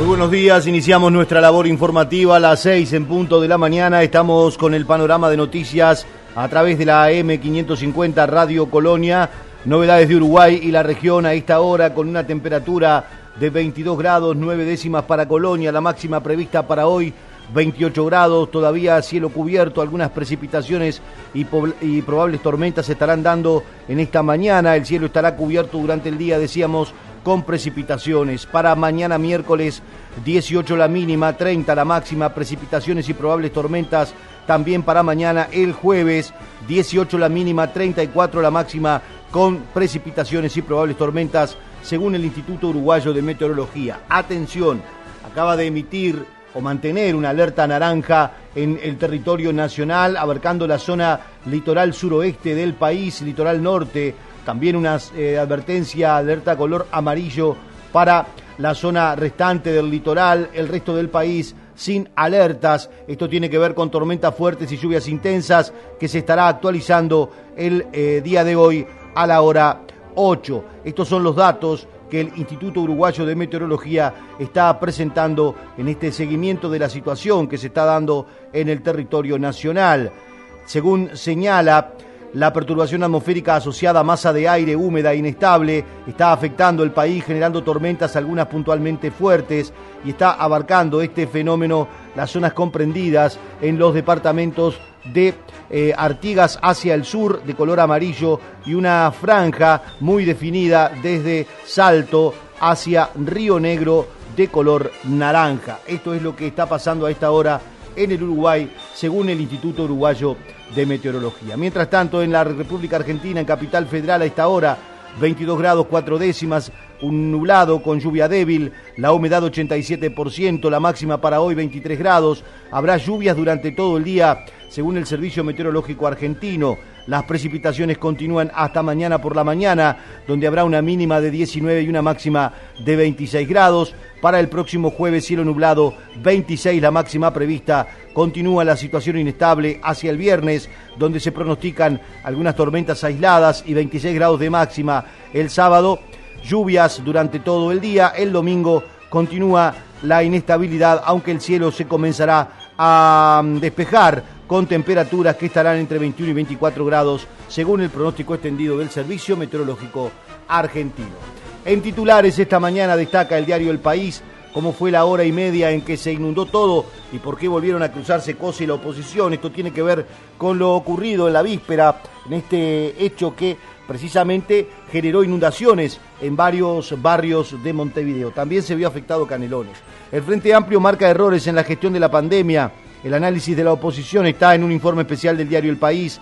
Muy buenos días, iniciamos nuestra labor informativa a las 6 en punto de la mañana. Estamos con el panorama de noticias a través de la M550 Radio Colonia. Novedades de Uruguay y la región a esta hora con una temperatura de 22 grados 9 décimas para Colonia, la máxima prevista para hoy 28 grados, todavía cielo cubierto, algunas precipitaciones y, y, probables tormentas se estarán dando en esta mañana. El cielo estará cubierto durante el día, decíamos, con precipitaciones. Para mañana miércoles 18 la mínima, 30 la máxima, precipitaciones y probables tormentas también para mañana el jueves 18 la mínima, 34 la máxima con precipitaciones y probables tormentas según el Instituto Uruguayo de Meteorología. Atención, acaba de emitir o mantener una alerta naranja en el territorio nacional, abarcando la zona litoral suroeste del país, litoral norte, también una eh, advertencia, alerta color amarillo para la zona restante del litoral, el resto del país sin alertas. Esto tiene que ver con tormentas fuertes y lluvias intensas que se estará actualizando el eh, día de hoy a la hora 8. Estos son los datos que el Instituto Uruguayo de Meteorología está presentando en este seguimiento de la situación que se está dando en el territorio nacional. Según señala la perturbación atmosférica asociada a masa de aire húmeda e inestable está afectando el país, generando tormentas, algunas puntualmente fuertes, y está abarcando este fenómeno las zonas comprendidas en los departamentos de eh, Artigas hacia el sur, de color amarillo, y una franja muy definida desde Salto hacia Río Negro, de color naranja. Esto es lo que está pasando a esta hora en el Uruguay, según el Instituto Uruguayo de Meteorología. Mientras tanto, en la República Argentina, en Capital Federal, a esta hora, 22 grados 4 décimas, un nublado con lluvia débil, la humedad 87%, la máxima para hoy 23 grados, habrá lluvias durante todo el día, según el Servicio Meteorológico Argentino. Las precipitaciones continúan hasta mañana por la mañana, donde habrá una mínima de 19 y una máxima de 26 grados. Para el próximo jueves, cielo nublado, 26 la máxima prevista. Continúa la situación inestable hacia el viernes, donde se pronostican algunas tormentas aisladas y 26 grados de máxima. El sábado, lluvias durante todo el día. El domingo continúa la inestabilidad, aunque el cielo se comenzará a despejar con temperaturas que estarán entre 21 y 24 grados, según el pronóstico extendido del Servicio Meteorológico Argentino. En titulares esta mañana destaca el diario El País cómo fue la hora y media en que se inundó todo y por qué volvieron a cruzarse COSE y la oposición. Esto tiene que ver con lo ocurrido en la víspera, en este hecho que precisamente generó inundaciones en varios barrios de Montevideo. También se vio afectado Canelones. El Frente Amplio marca errores en la gestión de la pandemia. El análisis de la oposición está en un informe especial del diario El País.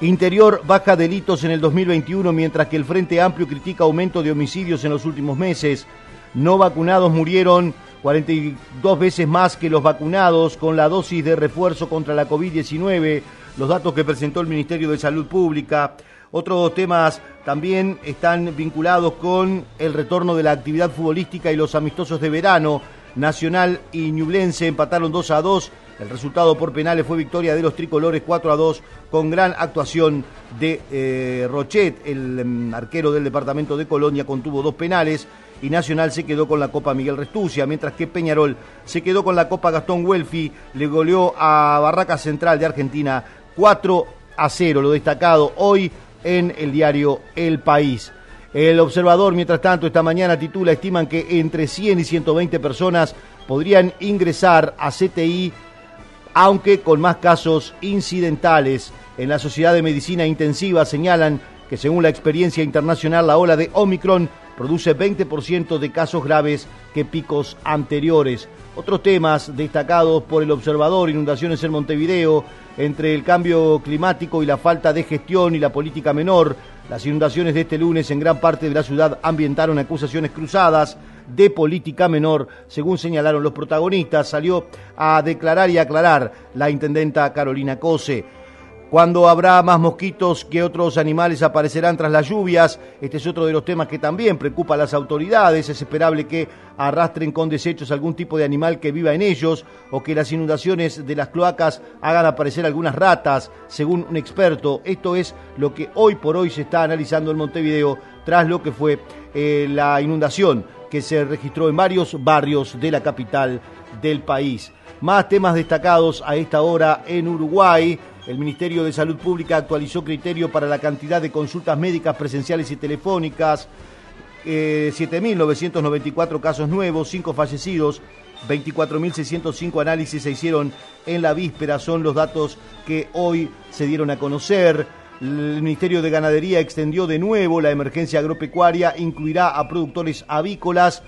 Interior baja delitos en el 2021 mientras que el Frente Amplio critica aumento de homicidios en los últimos meses. No vacunados murieron 42 veces más que los vacunados con la dosis de refuerzo contra la COVID-19, los datos que presentó el Ministerio de Salud Pública. Otros temas también están vinculados con el retorno de la actividad futbolística y los amistosos de verano. Nacional y Ñublense empataron 2 a 2. El resultado por penales fue victoria de los tricolores 4 a 2 con gran actuación de eh, Rochet, el em, arquero del departamento de Colonia, contuvo dos penales y Nacional se quedó con la Copa Miguel Restucia, mientras que Peñarol se quedó con la Copa Gastón Welfi, le goleó a Barraca Central de Argentina 4 a 0, lo destacado hoy en el diario El País. El observador, mientras tanto, esta mañana titula, estiman que entre 100 y 120 personas podrían ingresar a CTI, aunque con más casos incidentales. En la Sociedad de Medicina Intensiva señalan que según la experiencia internacional, la ola de Omicron produce 20% de casos graves que picos anteriores. Otros temas destacados por el observador, inundaciones en Montevideo, entre el cambio climático y la falta de gestión y la política menor, las inundaciones de este lunes en gran parte de la ciudad ambientaron acusaciones cruzadas de política menor, según señalaron los protagonistas. Salió a declarar y aclarar la intendenta Carolina Cose. Cuando habrá más mosquitos que otros animales aparecerán tras las lluvias, este es otro de los temas que también preocupa a las autoridades. Es esperable que arrastren con desechos algún tipo de animal que viva en ellos o que las inundaciones de las cloacas hagan aparecer algunas ratas, según un experto. Esto es lo que hoy por hoy se está analizando en Montevideo tras lo que fue eh, la inundación que se registró en varios barrios de la capital del país. Más temas destacados a esta hora en Uruguay. El Ministerio de Salud Pública actualizó criterio para la cantidad de consultas médicas presenciales y telefónicas. 7.994 eh, casos nuevos, 5 fallecidos, 24.605 análisis se hicieron en la víspera, son los datos que hoy se dieron a conocer. El Ministerio de Ganadería extendió de nuevo la emergencia agropecuaria, incluirá a productores avícolas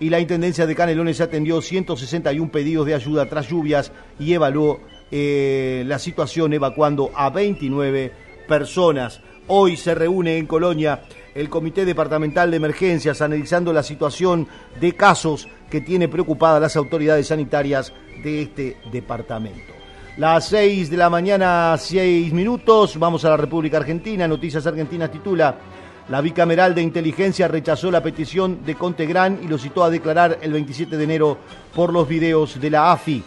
y la Intendencia de Canelones atendió 161 pedidos de ayuda tras lluvias y evaluó eh, la situación evacuando a 29 personas. Hoy se reúne en Colonia el Comité Departamental de Emergencias analizando la situación de casos que tiene preocupadas las autoridades sanitarias de este departamento. Las 6 de la mañana, 6 minutos, vamos a la República Argentina. Noticias Argentinas titula, la bicameral de inteligencia rechazó la petición de Contegrán y lo citó a declarar el 27 de enero por los videos de la AFI.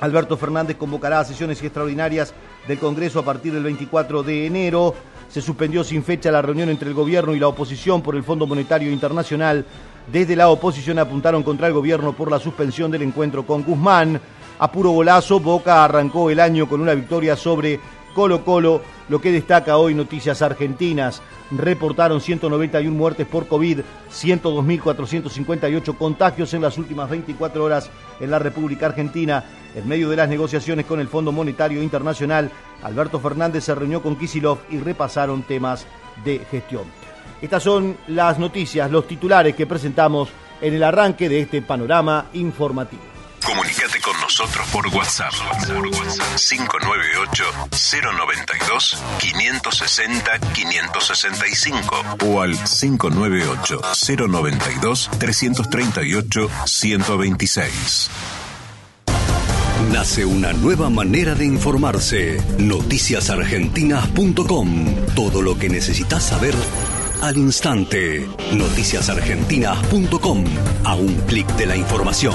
Alberto Fernández convocará sesiones extraordinarias del Congreso a partir del 24 de enero. Se suspendió sin fecha la reunión entre el gobierno y la oposición por el Fondo Monetario Internacional. Desde la oposición apuntaron contra el gobierno por la suspensión del encuentro con Guzmán. A puro golazo, Boca arrancó el año con una victoria sobre Colo Colo, lo que destaca hoy Noticias Argentinas. Reportaron 191 muertes por COVID, 102.458 contagios en las últimas 24 horas en la República Argentina. En medio de las negociaciones con el Fondo Monetario Internacional, Alberto Fernández se reunió con Kisilov y repasaron temas de gestión. Estas son las noticias, los titulares que presentamos en el arranque de este panorama informativo. Comunicate con nosotros por WhatsApp. Por WhatsApp 598-092-560-565 o al 598-092-338-126. Nace una nueva manera de informarse. Noticiasargentinas.com. Todo lo que necesitas saber al instante. Noticiasargentinas.com. A un clic de la información.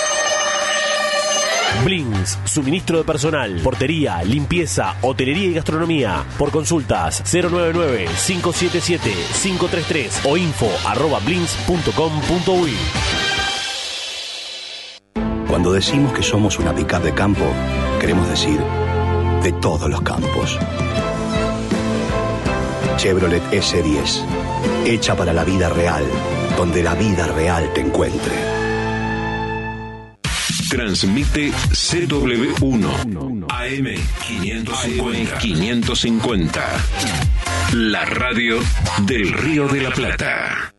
Blins, suministro de personal, portería, limpieza, hotelería y gastronomía. Por consultas 099-577-533 o info arroba Cuando decimos que somos una pickup de campo, queremos decir de todos los campos. Chevrolet S10, hecha para la vida real, donde la vida real te encuentre. Transmite CW1 AM550. 550. La radio del Río de la Plata.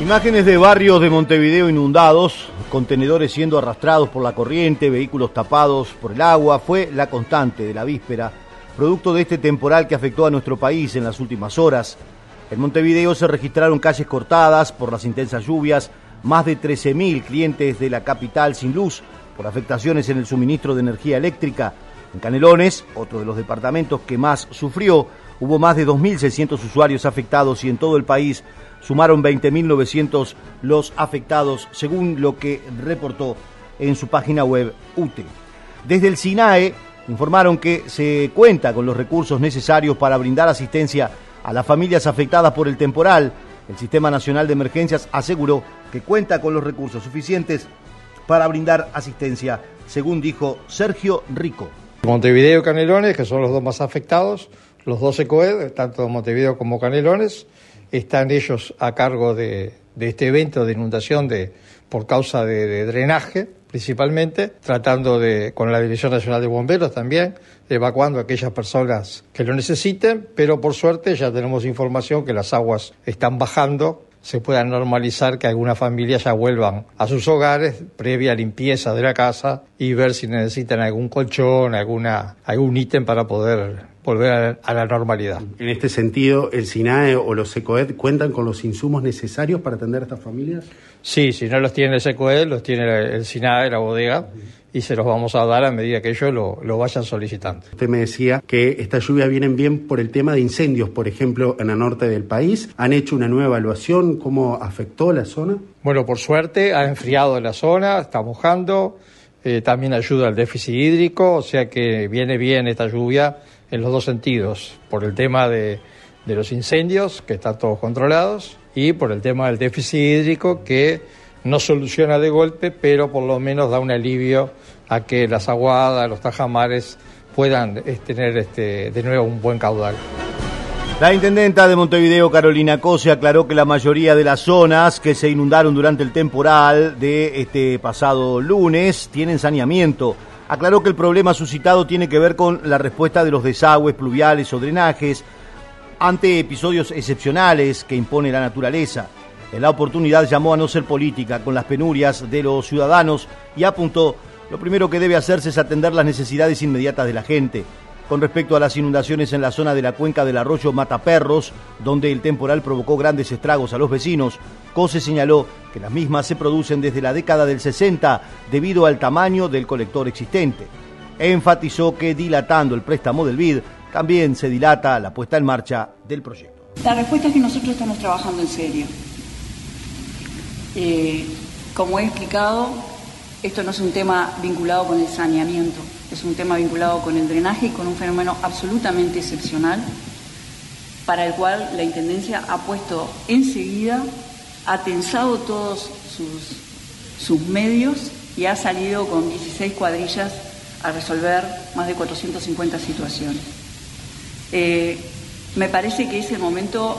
Imágenes de barrios de Montevideo inundados, contenedores siendo arrastrados por la corriente, vehículos tapados por el agua, fue la constante de la víspera, producto de este temporal que afectó a nuestro país en las últimas horas. En Montevideo se registraron calles cortadas por las intensas lluvias, más de 13.000 clientes de la capital sin luz por afectaciones en el suministro de energía eléctrica. En Canelones, otro de los departamentos que más sufrió, hubo más de 2.600 usuarios afectados y en todo el país sumaron 20.900 los afectados, según lo que reportó en su página web UTE. Desde el SINAE informaron que se cuenta con los recursos necesarios para brindar asistencia a las familias afectadas por el temporal el Sistema Nacional de Emergencias aseguró que cuenta con los recursos suficientes para brindar asistencia, según dijo Sergio Rico. Montevideo y Canelones, que son los dos más afectados, los dos ECOED, tanto Montevideo como Canelones, están ellos a cargo de, este evento de inundación de, por causa de, drenaje, principalmente, tratando de, con la Dirección Nacional de Bomberos también, evacuando a aquellas personas que lo necesiten, pero por suerte ya tenemos información que las aguas están bajando se pueda normalizar que algunas familias ya vuelvan a sus hogares previa limpieza de la casa y ver si necesitan algún colchón, alguna, algún ítem para poder volver a la normalidad. En este sentido, ¿el SINAE o los ECOED cuentan con los insumos necesarios para atender a estas familias? Sí, si no los tiene el ECOED, los tiene el SINAE, la bodega y se los vamos a dar a medida que ellos lo, vayan solicitando. Usted me decía que estas lluvias vienen bien por el tema de incendios, por ejemplo, en el norte del país. ¿Han hecho una nueva evaluación? ¿Cómo afectó la zona? Bueno, por suerte ha enfriado la zona, está mojando, eh, también ayuda al déficit hídrico, o sea que viene bien esta lluvia en los dos sentidos, por el tema de, de los incendios, que están todos controlados, y por el tema del déficit hídrico, que no soluciona de golpe, pero por lo menos da un alivio a que las aguadas, los tajamares puedan eh, tener este, de nuevo un buen caudal. La intendenta de Montevideo, Carolina Cose, aclaró que la mayoría de las zonas que se inundaron durante el temporal de este pasado lunes tienen saneamiento. Aclaró que el problema suscitado tiene que ver con la respuesta de los desagües pluviales o drenajes ante episodios excepcionales que impone la naturaleza. La oportunidad llamó a no ser política con las penurias de los ciudadanos y apuntó lo primero que debe hacerse es atender las necesidades inmediatas de la gente. Con respecto a las inundaciones en la zona de la cuenca del arroyo Mataperros, donde el temporal provocó grandes estragos a los vecinos, Cose señaló que las mismas se producen desde la década del 60 debido al tamaño del colector existente. Enfatizó que dilatando el préstamo del BID, también se dilata la puesta en marcha del proyecto. La respuesta es que nosotros estamos trabajando en serio. Eh, como he explicado, esto no es un tema vinculado con el saneamiento, es un tema vinculado con el drenaje y con un fenómeno absolutamente excepcional para el cual la Intendencia ha puesto enseguida, ha tensado todos sus, medios y ha salido con 16 cuadrillas a resolver más de 450 situaciones. Eh, me parece que es el momento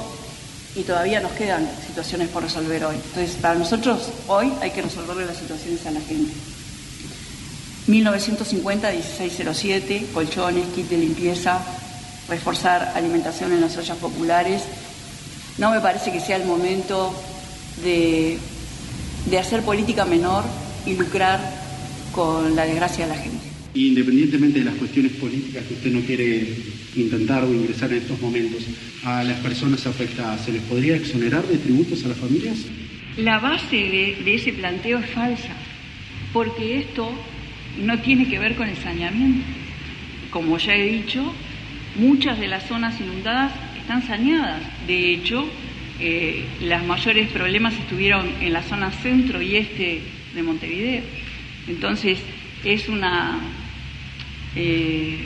y todavía nos quedan situaciones por resolver hoy. Entonces, para nosotros hoy hay que resolverle las situaciones a la gente. 1950-1607, colchones, kit de limpieza, reforzar alimentación en las ollas populares. No me parece que sea el momento de, de hacer política menor y lucrar con la desgracia de la gente. Independientemente de las cuestiones políticas que usted no quiere intentar o ingresar en estos momentos, a las personas afectadas, ¿se les podría exonerar de tributos a las familias? La base de, ese planteo es falsa, porque esto no tiene que ver con el saneamiento. Como ya he dicho, muchas de las zonas inundadas están saneadas. De hecho, eh, los mayores problemas estuvieron en la zona centro y este de Montevideo. Entonces, es una, eh,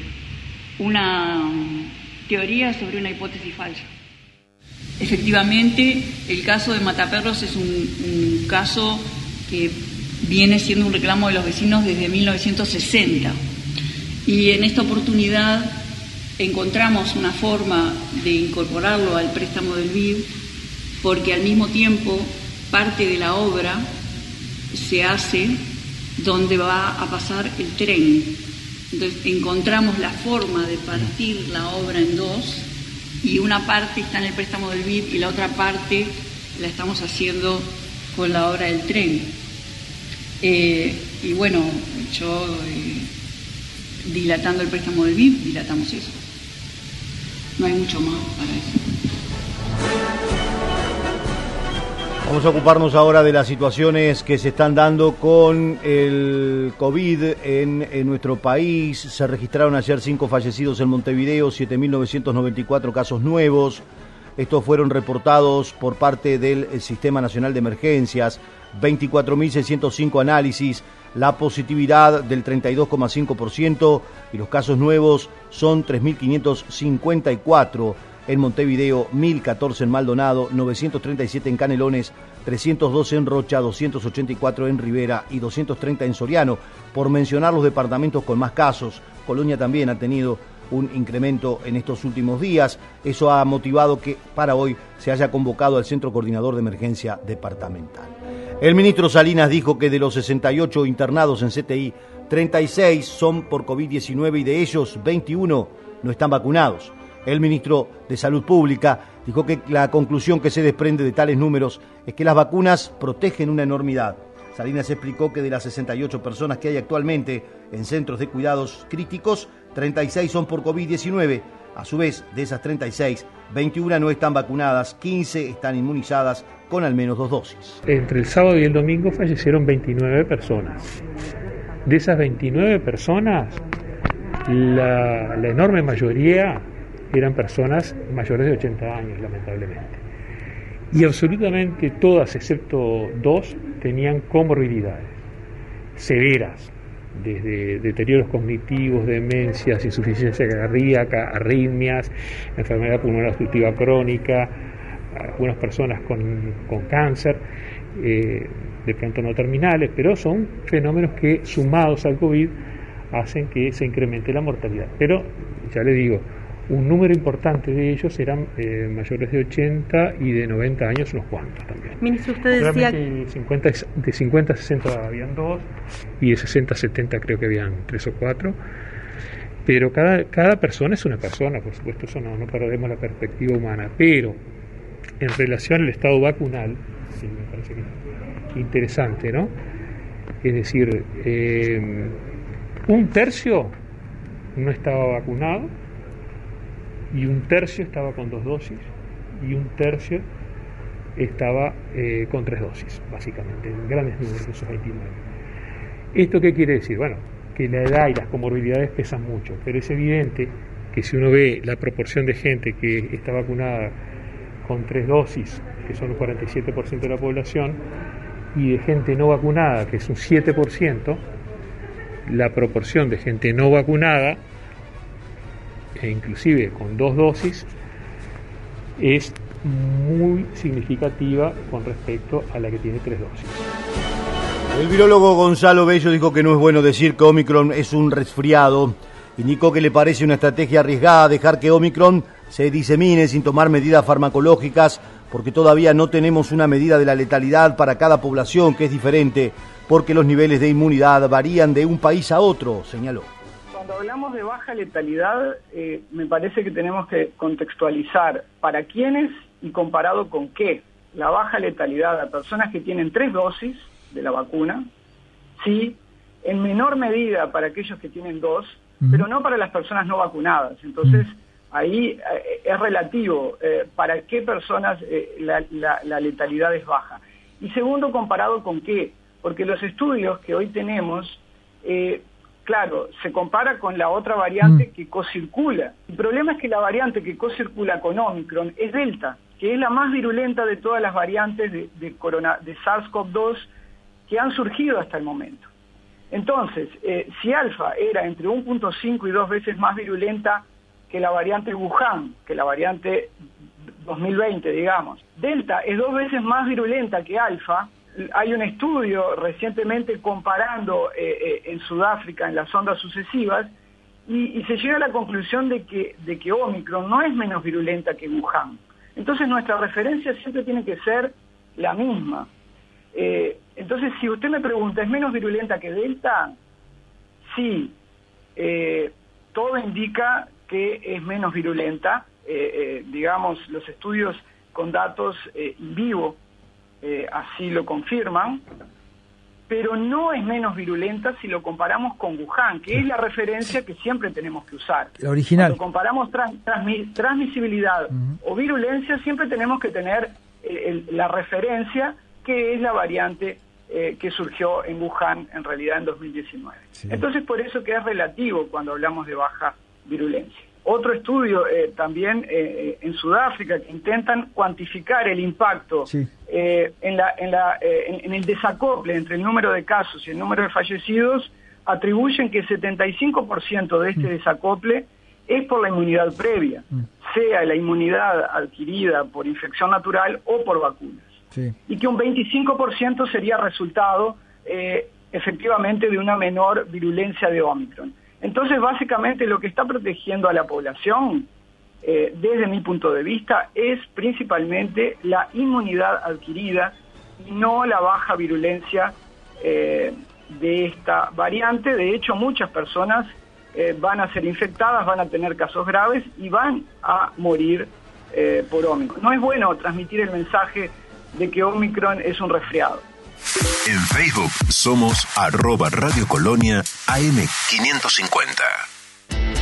una teoría sobre una hipótesis falsa. Efectivamente, el caso de Mataperros es un, caso que viene siendo un reclamo de los vecinos desde 1960. Y en esta oportunidad encontramos una forma de incorporarlo al préstamo del BID porque al mismo tiempo parte de la obra se hace donde va a pasar el tren entonces encontramos la forma de partir la obra en dos y una parte está en el préstamo del BID y la otra parte la estamos haciendo con la obra del tren. Eh, y bueno, yo eh, dilatando el préstamo del BID, dilatamos eso. No hay mucho más para eso. Vamos a ocuparnos ahora de las situaciones que se están dando con el COVID en, nuestro país. Se registraron ayer cinco fallecidos en Montevideo, 7.994 casos nuevos. Estos fueron reportados por parte del Sistema Nacional de Emergencias, 24.605 análisis, la positividad del 32,5% y los casos nuevos son 3.554 en Montevideo, 1014 en Maldonado, 937 en Canelones, 312 en Rocha, 284 en Rivera y 230 en Soriano, por mencionar los departamentos con más casos. Colonia también ha tenido un incremento en estos últimos días. Eso ha motivado que para hoy se haya convocado al Centro Coordinador de Emergencia Departamental. El ministro Salinas dijo que de los 68 internados en CTI, 36 son por COVID-19 y de ellos 21 no están vacunados. El ministro de Salud Pública dijo que la conclusión que se desprende de tales números es que las vacunas protegen una enormidad. Salinas explicó que de las 68 personas que hay actualmente en centros de cuidados críticos, 36 son por COVID-19. A su vez, de esas 36, 21 no están vacunadas, 15 están inmunizadas con al menos dos dosis. Entre el sábado y el domingo fallecieron 29 personas. De esas 29 personas, la, la enorme mayoría eran personas mayores de 80 años, lamentablemente. Y absolutamente todas, excepto dos, tenían comorbilidades severas, desde deterioros cognitivos, demencias, insuficiencia cardíaca, arritmias, enfermedad pulmonar obstructiva crónica, algunas personas con, cáncer, eh, de pronto no terminales, pero son fenómenos que sumados al COVID hacen que se incremente la mortalidad. Pero, ya le digo, un número importante de ellos eran eh, mayores de 80 y de 90 años unos cuantos también. Ministro, usted decía... 50, de 50 a 60 habían dos y de 60 a 70 creo que habían tres o cuatro. Pero cada, cada persona es una persona, por supuesto, eso no, no perdemos la perspectiva humana. Pero en relación al estado vacunal, sí, me parece que interesante, ¿no? Es decir, eh, un tercio no estaba vacunado y un tercio estaba con dos dosis y un tercio estaba eh, con tres dosis, básicamente, en grandes números de esos 29. ¿Esto qué quiere decir? Bueno, que la edad y las comorbilidades pesan mucho, pero es evidente que si uno ve la proporción de gente que está vacunada con tres dosis, que son un 47% de la población, y de gente no vacunada, que es un 7%, la proporción de gente no vacunada e inclusive con dos dosis, es muy significativa con respecto a la que tiene tres dosis. El virólogo Gonzalo Bello dijo que no es bueno decir que Omicron es un resfriado. Indicó que le parece una estrategia arriesgada dejar que Omicron se disemine sin tomar medidas farmacológicas porque todavía no tenemos una medida de la letalidad para cada población que es diferente porque los niveles de inmunidad varían de un país a otro, señaló cuando hablamos de baja letalidad, eh, me parece que tenemos que contextualizar para quiénes y comparado con qué. La baja letalidad a personas que tienen tres dosis de la vacuna, sí, en menor medida para aquellos que tienen dos, pero no para las personas no vacunadas. Entonces, ahí eh, es relativo eh, para qué personas la, letalidad es baja. Y segundo, comparado con qué, porque los estudios que hoy tenemos claro, se compara con la otra variante mm. que co-circula. El problema es que la variante que co-circula con Omicron es Delta, que es la más virulenta de todas las variantes de, de, de SARS-CoV-2 que han surgido hasta el momento. Entonces, eh, si alfa era entre 1.5 y dos veces más virulenta que la variante Wuhan, que la variante 2020, digamos, Delta es dos veces más virulenta que alfa, hay un estudio recientemente comparando eh, eh, en Sudáfrica en las ondas sucesivas y, se llega a la conclusión de que, de que Omicron no es menos virulenta que Wuhan. Entonces nuestra referencia siempre tiene que ser la misma. Eh, entonces si usted me pregunta, ¿es menos virulenta que Delta? Sí, todo indica que es menos virulenta. digamos, los estudios con datos en vivo eh, así lo confirman, pero no es menos virulenta si lo comparamos con Wuhan, que es la referencia que siempre tenemos que usar. La original. Cuando comparamos transmisibilidad o virulencia, siempre tenemos que tener eh, la referencia que es la variante eh, que surgió en Wuhan en realidad en 2019. Entonces, por eso que es relativo cuando hablamos de baja virulencia otro estudio eh, también eh, en Sudáfrica que intentan cuantificar el impacto eh, en, la, en, la, en, el desacople entre el número de casos y el número de fallecidos, atribuyen que el 75% de este mm. desacople es por la inmunidad previa, mm. sea la inmunidad adquirida por infección natural o por vacunas. Y que un 25% sería resultado efectivamente de una menor virulencia de Omicron. Entonces, básicamente lo que está protegiendo a la población, eh, desde mi punto de vista, es principalmente la inmunidad adquirida y no la baja virulencia eh, de esta variante. De hecho, muchas personas eh, van a ser infectadas, van a tener casos graves y van a morir por Omicron. No es bueno transmitir el mensaje de que Omicron es un resfriado. En Facebook somos arroba Radio Colonia AM550.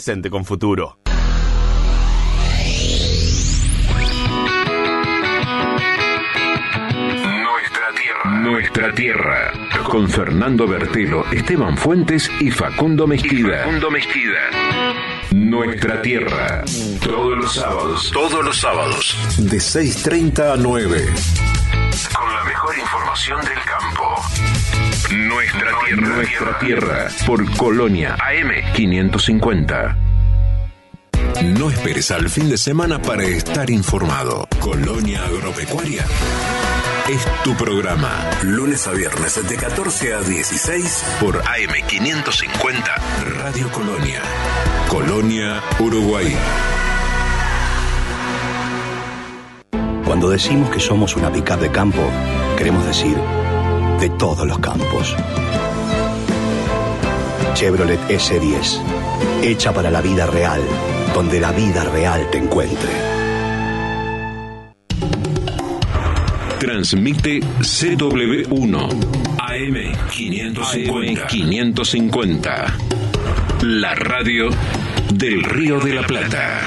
presente con futuro. Nuestra tierra. Nuestra tierra. Con Fernando Bertelo, Esteban Fuentes y Facundo Mezquida. Facundo Mezquida. Nuestra tierra. Todos los sábados. Todos los sábados. De 6.30 a 9. Con la mejor información del campo. Nuestra tierra. Nuestra tierra. Por Colonia AM550. No esperes al fin de semana para estar informado. Colonia Agropecuaria es tu programa. Lunes a viernes de 14 a 16 por AM550 Radio Colonia. Colonia, Uruguay. Cuando decimos que somos una pickup de campo, queremos decir de todos los campos. Chevrolet S10, hecha para la vida real, donde la vida real te encuentre. Transmite CW1 AM550. 550. La radio del Río de la Plata.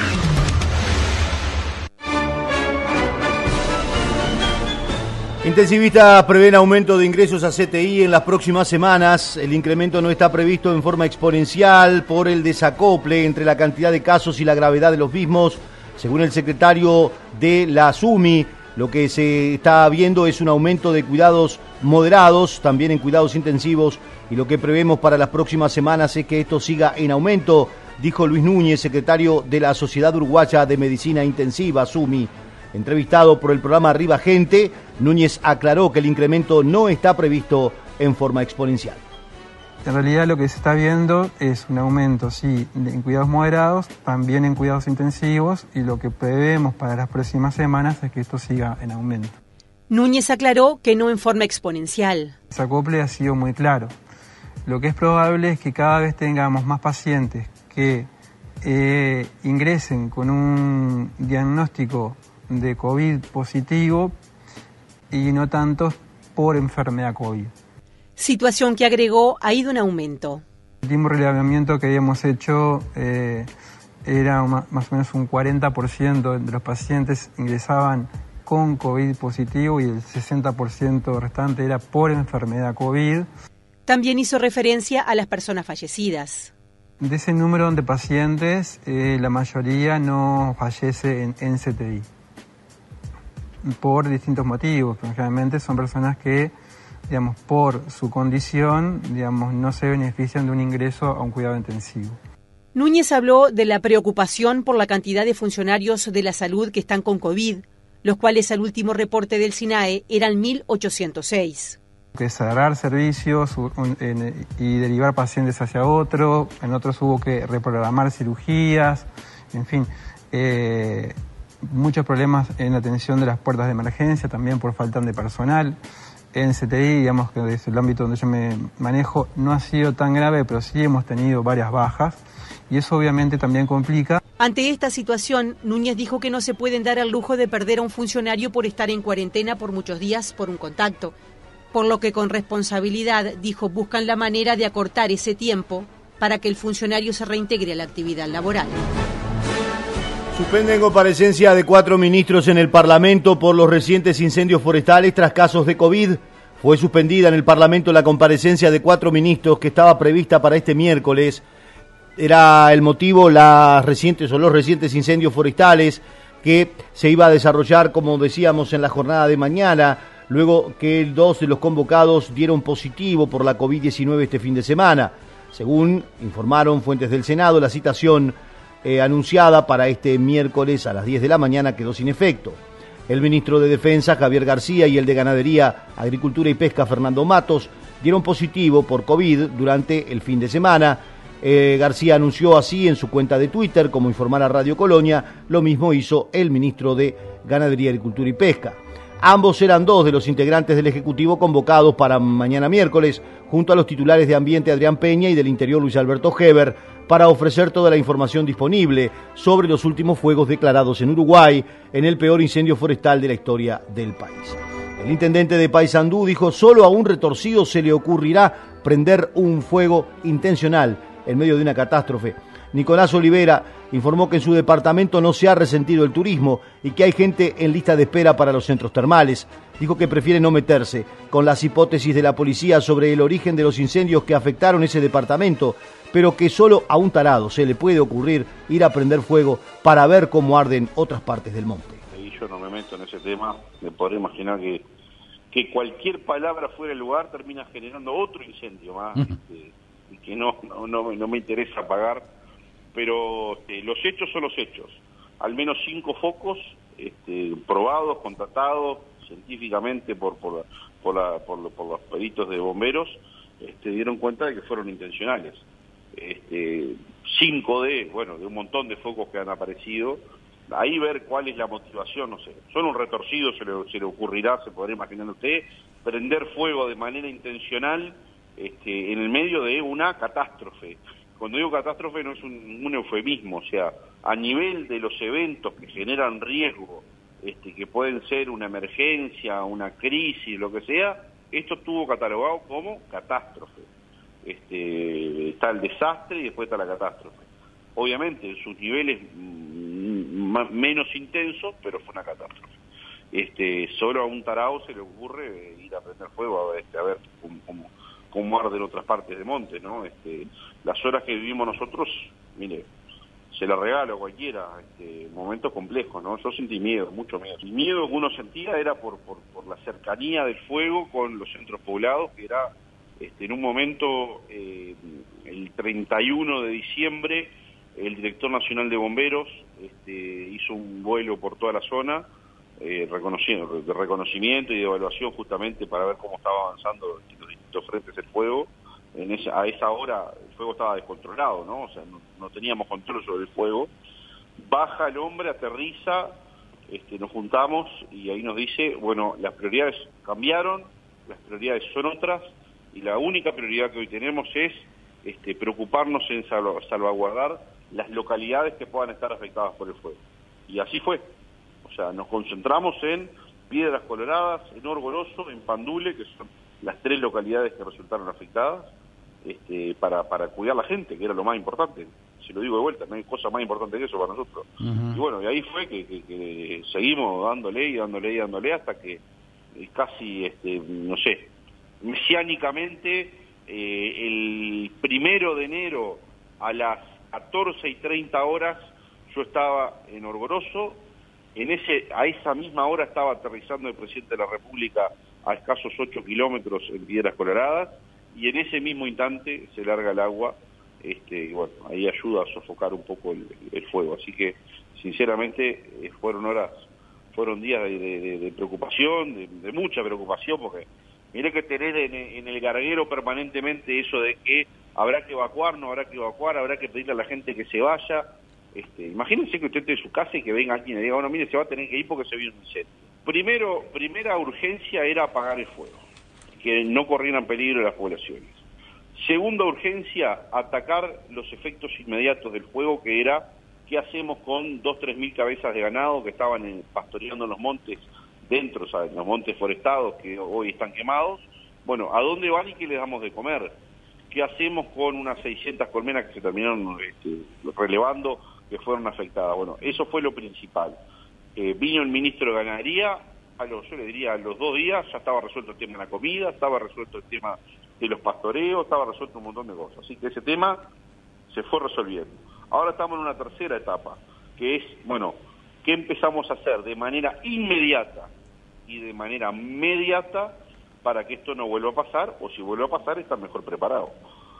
Intensivistas prevén aumento de ingresos a CTI en las próximas semanas. El incremento no está previsto en forma exponencial por el desacople entre la cantidad de casos y la gravedad de los mismos. Según el secretario de la SUMI, lo que se está viendo es un aumento de cuidados moderados, también en cuidados intensivos, y lo que prevemos para las próximas semanas es que esto siga en aumento, dijo Luis Núñez, secretario de la Sociedad Uruguaya de Medicina Intensiva, SUMI. Entrevistado por el programa Arriba Gente, Núñez aclaró que el incremento no está previsto en forma exponencial. En realidad lo que se está viendo es un aumento, sí, en cuidados moderados, también en cuidados intensivos y lo que prevemos para las próximas semanas es que esto siga en aumento. Núñez aclaró que no en forma exponencial. El acople ha sido muy claro. Lo que es probable es que cada vez tengamos más pacientes que eh, ingresen con un diagnóstico de COVID positivo y no tantos por enfermedad COVID. Situación que agregó ha ido en aumento. El último relevamiento que habíamos hecho eh, era más o menos un 40% de los pacientes ingresaban con COVID positivo y el 60% restante era por enfermedad COVID. También hizo referencia a las personas fallecidas. De ese número de pacientes, eh, la mayoría no fallece en, en CTI por distintos motivos, pero generalmente son personas que, digamos, por su condición, digamos, no se benefician de un ingreso a un cuidado intensivo. Núñez habló de la preocupación por la cantidad de funcionarios de la salud que están con COVID, los cuales al último reporte del SINAE eran 1.806. Que cerrar servicios y derivar pacientes hacia otro, en otros hubo que reprogramar cirugías, en fin. Eh, muchos problemas en la atención de las puertas de emergencia, también por falta de personal. En CTI, digamos que es el ámbito donde yo me manejo, no ha sido tan grave, pero sí hemos tenido varias bajas y eso obviamente también complica. Ante esta situación, Núñez dijo que no se pueden dar el lujo de perder a un funcionario por estar en cuarentena por muchos días por un contacto, por lo que con responsabilidad, dijo, buscan la manera de acortar ese tiempo para que el funcionario se reintegre a la actividad laboral. Suspenden comparecencia de cuatro ministros en el Parlamento por los recientes incendios forestales tras casos de COVID. Fue suspendida en el Parlamento la comparecencia de cuatro ministros que estaba prevista para este miércoles. era el motivo las recientes o los recientes incendios forestales que se iba a desarrollar, como decíamos, en la jornada de mañana, luego que dos de los convocados dieron positivo por la COVID-19 este fin de semana. Según informaron fuentes del Senado, la citación eh, anunciada para este miércoles a las 10 de la mañana quedó sin efecto. El ministro de Defensa, Javier García, y el de Ganadería, Agricultura y Pesca, Fernando Matos, dieron positivo por COVID durante el fin de semana. Eh, García anunció así en su cuenta de Twitter, como informara Radio Colonia, lo mismo hizo el ministro de Ganadería, Agricultura y Pesca. Ambos eran dos de los integrantes del Ejecutivo convocados para mañana miércoles, junto a los titulares de Ambiente Adrián Peña y del Interior Luis Alberto Heber, para ofrecer toda la información disponible sobre los últimos fuegos declarados en Uruguay en el peor incendio forestal de la historia del país. El intendente de Paysandú dijo, solo a un retorcido se le ocurrirá prender un fuego intencional en medio de una catástrofe. Nicolás Olivera informó que en su departamento no se ha resentido el turismo y que hay gente en lista de espera para los centros termales. Dijo que prefiere no meterse con las hipótesis de la policía sobre el origen de los incendios que afectaron ese departamento, pero que solo a un tarado se le puede ocurrir ir a prender fuego para ver cómo arden otras partes del monte. Y yo no me meto en ese tema, me podría imaginar que, que cualquier palabra fuera del lugar termina generando otro incendio más, este, y que no, no, no, me interesa apagar, pero este, los hechos son los hechos. Al menos cinco focos este, probados, contratados científicamente por, por, por, la, por, por los peritos de bomberos, este, dieron cuenta de que fueron intencionales este, 5D, bueno, de un montón de focos que han aparecido, ahí ver cuál es la motivación, no sé, son un retorcido, se le, se le ocurrirá, se podrá imaginar usted, prender fuego de manera intencional este, en el medio de una catástrofe. Cuando digo catástrofe no es un, un eufemismo, o sea, a nivel de los eventos que generan riesgo, este, que pueden ser una emergencia, una crisis, lo que sea, esto estuvo catalogado como catástrofe este, está el desastre y después está la catástrofe. Obviamente en sus niveles mm, menos intensos, pero fue una catástrofe. Este, solo a un tarao se le ocurre ir a prender fuego a, este, a ver cómo, cómo, arde en otras partes de monte, ¿no? Este, las horas que vivimos nosotros, mire, se la regalo a cualquiera, este, momentos complejos, ¿no? Yo sentí miedo, mucho miedo. El miedo que uno sentía era por, por, por la cercanía del fuego con los centros poblados, que era este, en un momento, eh, el 31 de diciembre, el director nacional de bomberos este, hizo un vuelo por toda la zona eh, de reconocimiento y de evaluación justamente para ver cómo estaba avanzando los distintos frentes el fuego. En esa, a esa hora el fuego estaba descontrolado, ¿no? O sea, no, teníamos control sobre el fuego. Baja el hombre, aterriza, este, nos juntamos y ahí nos dice, bueno, las prioridades cambiaron, las prioridades son otras, y la única prioridad que hoy tenemos es este, preocuparnos en salvaguardar las localidades que puedan estar afectadas por el fuego. Y así fue. O sea, nos concentramos en Piedras Coloradas, en Orgoroso, en Pandule, que son las tres localidades que resultaron afectadas, este, para, para cuidar a la gente, que era lo más importante. Si lo digo de vuelta, no hay cosa más importante que eso para nosotros. Y bueno, y ahí fue que, seguimos dándole y dándole y dándole hasta que eh, casi, este, no sé, mesiánicamente eh, el primero de enero a las 14 y 30 horas yo estaba en Orgoroso, en ese, a esa misma hora estaba aterrizando el presidente de la República a escasos 8 kilómetros en Piedras Coloradas, y en ese mismo instante se larga el agua, este, y bueno, ahí ayuda a sofocar un poco el, fuego. Así que, sinceramente, eh, fueron horas, fueron días de, preocupación, de, mucha preocupación, porque Mire que tener en, el garguero permanentemente eso de que habrá que evacuar, no habrá que evacuar, habrá que pedirle a la gente que se vaya. Este, imagínense que usted esté en su casa y que venga alguien y diga, bueno, mire, se va a tener que ir porque se vio un incendio. Primero, primera urgencia era apagar el fuego, que no corrieran peligro las poblaciones. Segunda urgencia, atacar los efectos inmediatos del fuego, que era qué hacemos con dos, tres mil cabezas de ganado que estaban pastoreando en los montes dentro, en los montes forestados que hoy están quemados, bueno, ¿a dónde van y qué les damos de comer? ¿Qué hacemos con unas 600 colmenas que se terminaron este, relevando que fueron afectadas? Bueno, eso fue lo principal. Eh, vino el ministro de Ganadería, a los, yo le diría a los dos días ya estaba resuelto el tema de la comida, estaba resuelto el tema de los pastoreos, estaba resuelto un montón de cosas. Así que ese tema se fue resolviendo. Ahora estamos en una tercera etapa, que es, bueno, ¿qué empezamos a hacer de manera inmediata y de manera mediata para que esto no vuelva a pasar, o si vuelve a pasar, estar mejor preparado?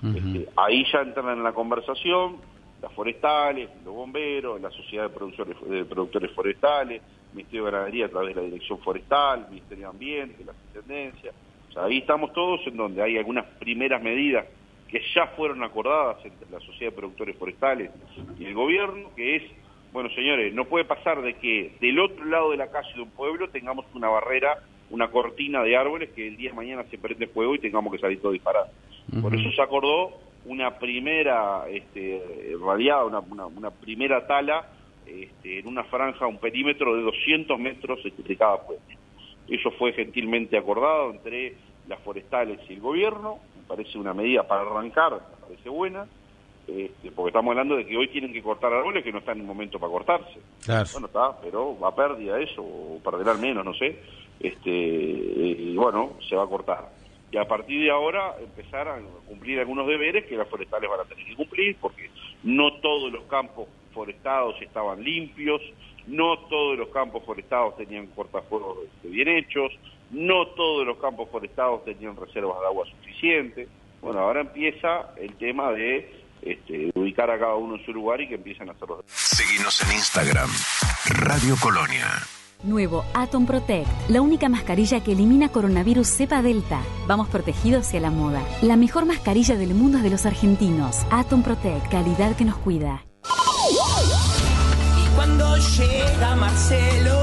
Este, ahí ya entran en la conversación las forestales, los bomberos, la sociedad de, productores, de productores forestales, Ministerio de Ganadería a través de la Dirección Forestal, Ministerio de Ambiente, las Intendencias. O sea, ahí estamos todos en donde hay algunas primeras medidas que ya fueron acordadas entre la sociedad de productores forestales y el gobierno, que es, bueno señores, no puede pasar de que del otro lado de la calle de un pueblo tengamos una barrera, una cortina de árboles que el día de mañana se prende fuego y tengamos que salir todos disparados. Por eso se acordó una primera este, radiada, una, una, primera tala este, en una franja, un perímetro de 200 metros de cada puente. Eso fue gentilmente acordado entre las forestales y el gobierno, me parece una medida para arrancar, me parece buena, este, porque estamos hablando de que hoy tienen que cortar árboles que no están en el momento para cortarse. Bueno, está, pero va a pérdida eso, o perderá al menos, no sé, este, y bueno, se va a cortar y a partir de ahora empezar a cumplir algunos deberes que las forestales van a tener que cumplir, porque no todos los campos forestados estaban limpios, no todos los campos forestados tenían cortafuegos bien hechos, no todos los campos forestados tenían reservas de agua suficientes. Bueno, ahora empieza el tema de este, ubicar a cada uno en su lugar y que empiecen a hacerlo. Seguimos en Instagram, Radio Colonia. Nuevo Atom Protect, la única mascarilla que elimina coronavirus cepa delta. Vamos protegidos hacia la moda. La mejor mascarilla del mundo es de los argentinos. Atom Protect, calidad que nos cuida. Y cuando llega Marcelo,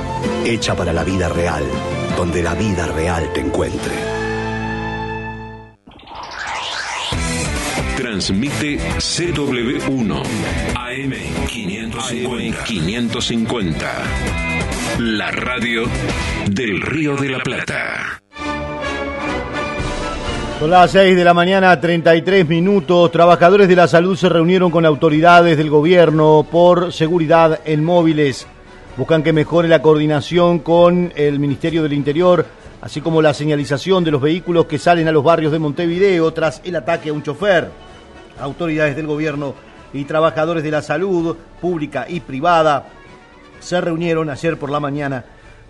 hecha para la vida real, donde la vida real te encuentre. Transmite CW1 AM 550. 550. La radio del Río de la Plata. Son las 6 de la mañana, 33 minutos. Trabajadores de la salud se reunieron con autoridades del gobierno por seguridad en móviles. Buscan que mejore la coordinación con el Ministerio del Interior, así como la señalización de los vehículos que salen a los barrios de Montevideo tras el ataque a un chofer. Autoridades del gobierno y trabajadores de la salud pública y privada se reunieron ayer por la mañana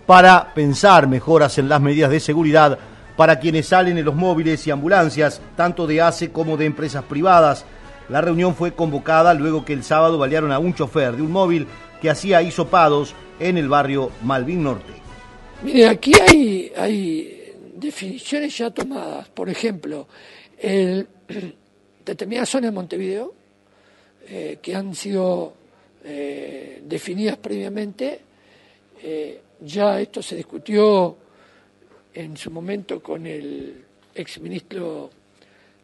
para pensar mejoras en las medidas de seguridad para quienes salen en los móviles y ambulancias, tanto de ACE como de empresas privadas. La reunión fue convocada luego que el sábado balearon a un chofer de un móvil que hacía hisopados en el barrio Malvin Norte. Mire, aquí hay, definiciones ya tomadas. Por ejemplo, el, determinadas zonas de Montevideo eh, que han sido eh, definidas previamente, eh, ya esto se discutió en su momento con el exministro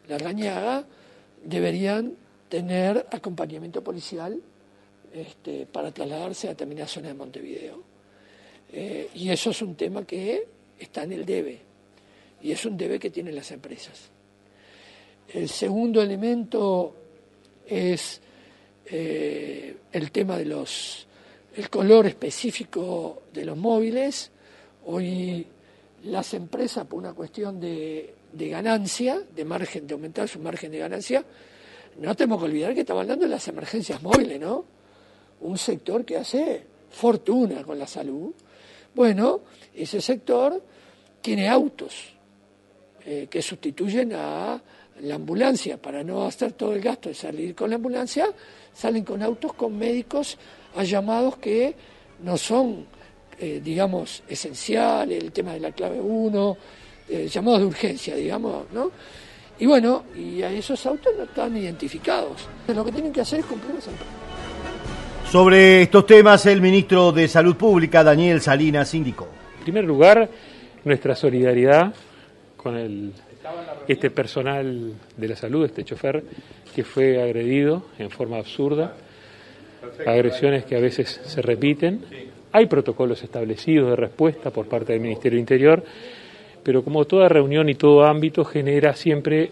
Larrañaga, deberían tener acompañamiento policial este, para trasladarse a determinadas zonas de Montevideo. Eh, y eso es un tema que está en el debe, y es un debe que tienen las empresas. El segundo elemento es eh, el tema de los el color específico de los móviles. Hoy las empresas, por una cuestión de, de ganancia, de margen, de aumentar su margen de ganancia, no tenemos que olvidar que estamos hablando de las emergencias móviles, ¿no? Un sector que hace fortuna con la salud. Bueno, ese sector tiene autos eh, que sustituyen a la ambulancia. Para no hacer todo el gasto de salir con la ambulancia, salen con autos con médicos a llamados que no son, eh, digamos, esenciales, el tema de la clave 1, eh, llamados de urgencia, digamos, ¿no? Y bueno, y a esos autos no están identificados. Lo que tienen que hacer es cumplir esa Sobre estos temas, el ministro de Salud Pública, Daniel Salinas, indicó. En primer lugar, nuestra solidaridad con el, este personal de la salud, este chofer, que fue agredido en forma absurda, agresiones que a veces se repiten. Hay protocolos establecidos de respuesta por parte del Ministerio Interior pero como toda reunión y todo ámbito genera siempre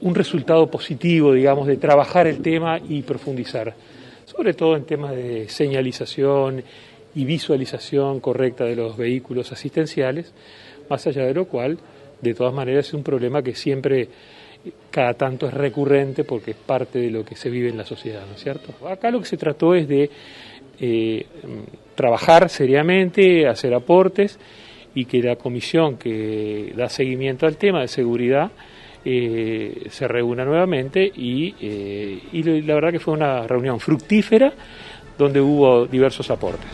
un resultado positivo, digamos, de trabajar el tema y profundizar, sobre todo en temas de señalización y visualización correcta de los vehículos asistenciales, más allá de lo cual, de todas maneras, es un problema que siempre cada tanto es recurrente porque es parte de lo que se vive en la sociedad, ¿no es cierto? Acá lo que se trató es de eh, trabajar seriamente, hacer aportes y que la comisión que da seguimiento al tema de seguridad eh, se reúna nuevamente y, eh, y la verdad que fue una reunión fructífera donde hubo diversos aportes.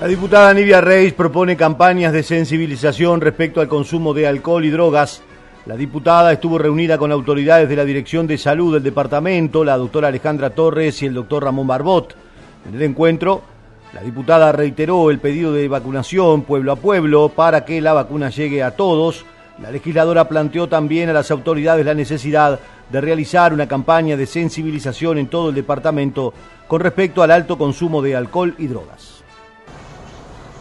La diputada Nivia Reis propone campañas de sensibilización respecto al consumo de alcohol y drogas. La diputada estuvo reunida con autoridades de la Dirección de Salud del departamento, la doctora Alejandra Torres y el doctor Ramón Barbot. En el encuentro la diputada reiteró el pedido de vacunación pueblo a pueblo para que la vacuna llegue a todos. La legisladora planteó también a las autoridades la necesidad de realizar una campaña de sensibilización en todo el departamento con respecto al alto consumo de alcohol y drogas.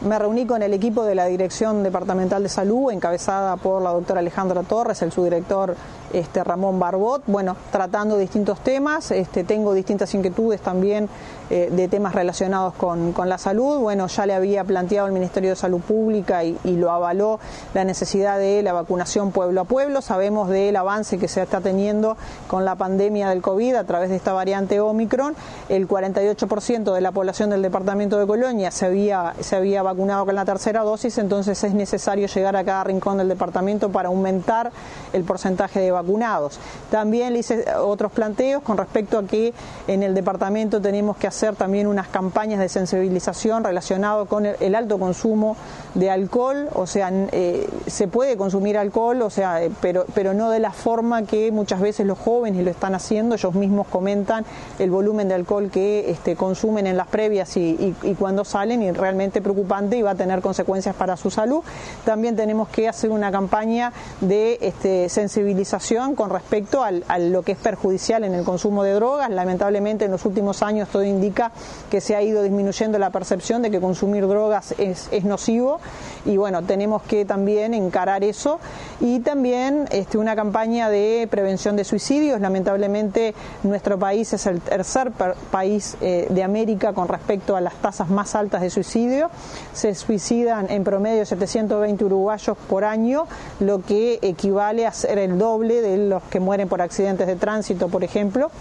Me reuní con el equipo de la Dirección Departamental de Salud, encabezada por la doctora Alejandra Torres, el subdirector este, Ramón Barbot, bueno, tratando distintos temas, este, tengo distintas inquietudes también eh, de temas relacionados con, la salud, bueno, ya le había planteado el Ministerio de Salud Pública y, lo avaló la necesidad de la vacunación pueblo a pueblo, sabemos del avance que se está teniendo con la pandemia del COVID a través de esta variante Omicron, el 48% de la población del departamento de Colonia se había, se había vacunado con la tercera dosis, entonces es necesario llegar a cada rincón del departamento para aumentar el porcentaje de vacunados. También le hice otros planteos con respecto a que en el departamento tenemos que hacer también unas campañas de sensibilización relacionado con el, alto consumo de alcohol, o sea, eh, se puede consumir alcohol, o sea, eh, pero, pero no de la forma que muchas veces los jóvenes lo están haciendo, ellos mismos comentan el volumen de alcohol que este, consumen en las previas y, cuando salen y realmente preocupante y va a tener consecuencias para su salud. También tenemos que hacer una campaña de este, sensibilización con respecto a lo que es perjudicial en el consumo de drogas. Lamentablemente en los últimos años todo indica que se ha ido disminuyendo la percepción de que consumir drogas es, nocivo y bueno, tenemos que también encarar eso y también este, una campaña de prevención de suicidios. Lamentablemente nuestro país es el tercer país eh, de América con respecto a las tasas más altas de suicidio. Se suicidan en promedio 720 uruguayos por año, lo que equivale a ser el doble de los que mueren por accidentes de tránsito, por ejemplo.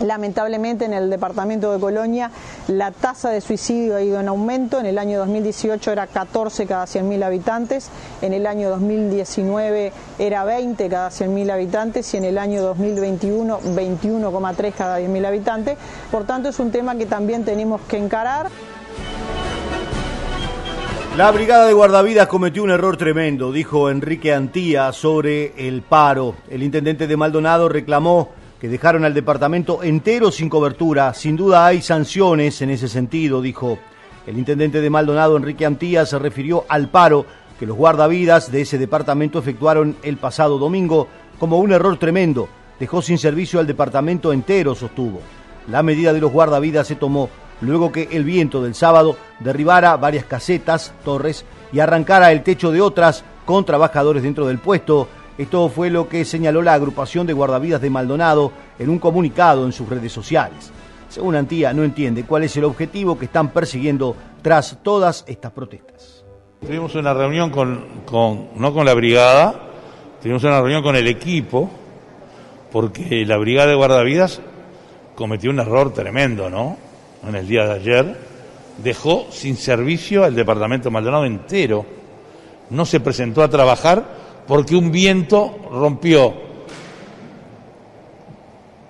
Lamentablemente en el departamento de Colonia la tasa de suicidio ha ido en aumento. En el año 2018 era 14 cada 100.000 habitantes, en el año 2019 era 20 cada 100.000 habitantes y en el año 2021 21,3 cada 10.000 habitantes. Por tanto es un tema que también tenemos que encarar. La brigada de guardavidas cometió un error tremendo, dijo Enrique Antía sobre el paro. El intendente de Maldonado reclamó que dejaron al departamento entero sin cobertura. Sin duda hay sanciones en ese sentido, dijo. El intendente de Maldonado, Enrique Antía, se refirió al paro que los guardavidas de ese departamento efectuaron el pasado domingo como un error tremendo. Dejó sin servicio al departamento entero, sostuvo. La medida de los guardavidas se tomó luego que el viento del sábado derribara varias casetas, torres y arrancara el techo de otras con trabajadores dentro del puesto. Esto fue lo que señaló la agrupación de guardavidas de Maldonado en un comunicado en sus redes sociales. Según Antía, no entiende cuál es el objetivo que están persiguiendo tras todas estas protestas. Tuvimos una reunión con, no con la brigada, tuvimos una reunión con el equipo, porque la brigada de guardavidas cometió un error tremendo, ¿no? en el día de ayer, dejó sin servicio al departamento Maldonado entero. no se presentó a trabajar porque un viento rompió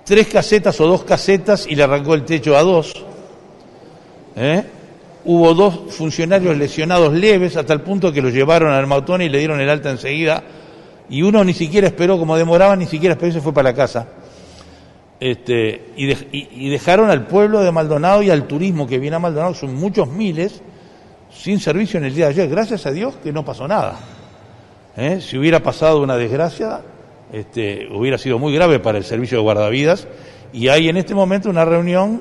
tres casetas o dos casetas y le arrancó el techo a dos. ¿Eh? Hubo dos funcionarios lesionados leves hasta el punto que los llevaron al mautón y le dieron el alta enseguida. Y uno ni siquiera esperó, como demoraba, ni siquiera esperó y se fue para la casa. Este, y, de- y- dejaron al pueblo de Maldonado y al turismo que viene a Maldonado, son muchos miles, sin servicio en el día de ayer. Gracias a Dios que no pasó nada. ¿Eh? Si hubiera pasado una desgracia, este, hubiera sido muy grave para el servicio de guardavidas. Y hay en este momento una reunión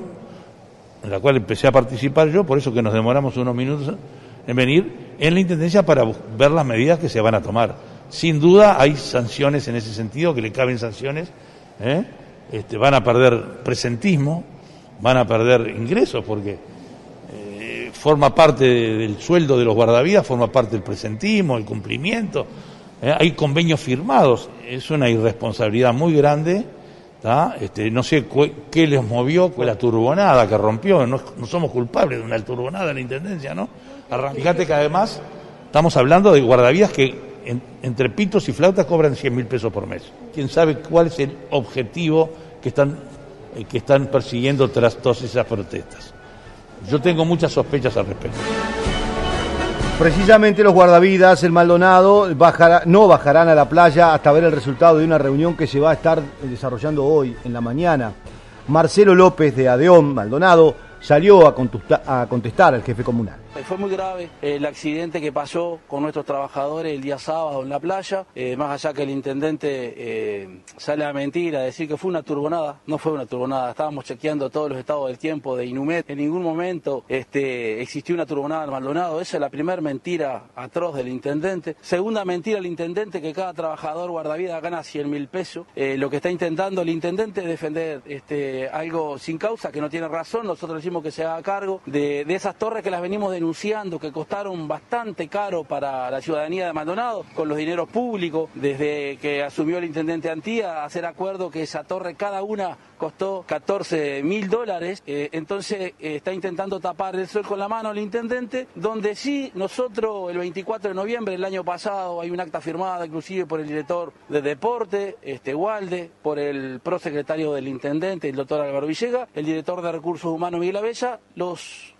en la cual empecé a participar yo, por eso que nos demoramos unos minutos en venir, en la Intendencia para ver las medidas que se van a tomar. Sin duda hay sanciones en ese sentido, que le caben sanciones, ¿eh? este, van a perder presentismo, van a perder ingresos, porque forma parte de- del sueldo de los guardavidas, forma parte del presentismo, el cumplimiento, ¿eh? hay convenios firmados, es una irresponsabilidad muy grande. Este, no sé qué les movió, fue la turbonada que rompió, no, no somos culpables de una turbonada en la Intendencia, ¿no? Arran- Fíjate que además estamos hablando de guardavidas que en- entre pitos y flautas cobran 100 mil pesos por mes. ¿Quién sabe cuál es el objetivo que están, eh, que están persiguiendo tras todas esas protestas? Yo tengo muchas sospechas al respecto. Precisamente los guardavidas, el Maldonado, no bajarán a la playa hasta ver el resultado de una reunión que se va a estar desarrollando hoy en la mañana. Marcelo López de Adeón, Maldonado, salió a contestar al jefe comunal. Fue muy grave el accidente que pasó con nuestros trabajadores el día sábado en la playa. Eh, más allá que el intendente eh, sale a mentir, a decir que fue una turbonada, no fue una turbonada. Estábamos chequeando todos los estados del tiempo de Inumet. En ningún momento este, existió una turbonada en Maldonado. Esa es la primera mentira atroz del intendente. Segunda mentira del intendente que cada trabajador guardavidas gana 100 mil pesos. Eh, lo que está intentando el intendente es defender este, algo sin causa, que no tiene razón. Nosotros decimos que se haga cargo de, de esas torres que las venimos denunciando, que costaron bastante caro para la ciudadanía de Maldonado, con los dineros públicos, desde que asumió el intendente Antía, hacer acuerdo que esa torre cada una costó 14 mil dólares, Eh, entonces eh, está intentando tapar el sol con la mano el intendente, donde sí nosotros el 24 de noviembre del año pasado hay un acta firmada inclusive por el director de deporte, este Walde, por el prosecretario del intendente, el doctor Álvaro Villegas, el director de recursos humanos Miguel Abella, los